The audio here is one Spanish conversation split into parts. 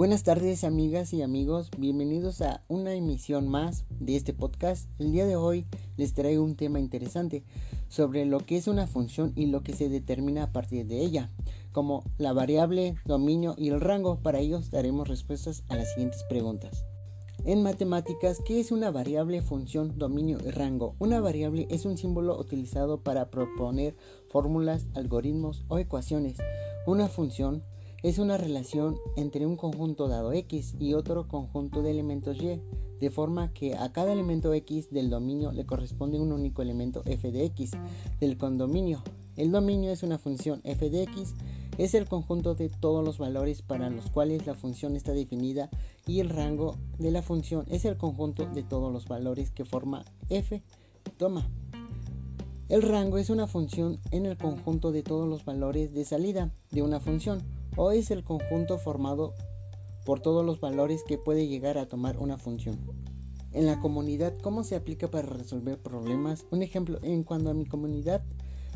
Buenas tardes amigas y amigos, bienvenidos a una emisión más de este podcast. El día de hoy les traigo un tema interesante sobre lo que es una función y lo que se determina a partir de ella, como la variable, dominio y el rango. Para ellos daremos respuestas a las siguientes preguntas. En matemáticas, ¿qué es una variable, función, dominio y rango? Una variable es un símbolo utilizado para proponer fórmulas, algoritmos o ecuaciones. Una función es una relación entre un conjunto dado X y otro conjunto de elementos Y, de forma que a cada elemento X del dominio le corresponde un único elemento f de X del condominio. El dominio es una función f de X es el conjunto de todos los valores para los cuales la función está definida y el rango de la función es el conjunto de todos los valores que forma f. Toma. El rango es una función en el conjunto de todos los valores de salida de una función o es el conjunto formado por todos los valores que puede llegar a tomar una función. En la comunidad, ¿cómo se aplica para resolver problemas? Un ejemplo, en cuando a mi comunidad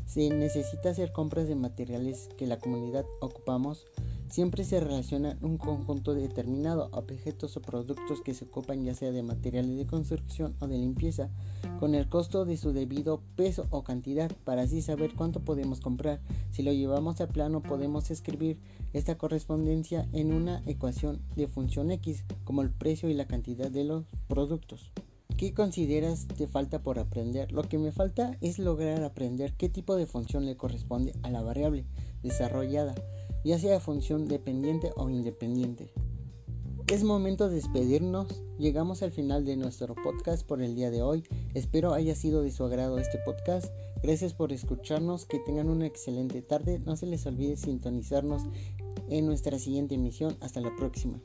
se necesita hacer compras de materiales que la comunidad ocupamos, siempre se relaciona un conjunto determinado, objetos o productos que se ocupan ya sea de materiales de construcción o de limpieza, con el costo de su debido peso o cantidad, para así saber cuánto podemos comprar. Si lo llevamos a plano podemos escribir esta correspondencia en una ecuación de función x, como el precio y la cantidad de los productos. ¿Qué consideras te falta por aprender? Lo que me falta es lograr aprender qué tipo de función le corresponde a la variable desarrollada, ya sea función dependiente o independiente. Es momento de despedirnos. Llegamos al final de nuestro podcast por el día de hoy. Espero haya sido de su agrado este podcast. Gracias por escucharnos. Que tengan una excelente tarde. No se les olvide sintonizarnos en nuestra siguiente emisión. Hasta la próxima.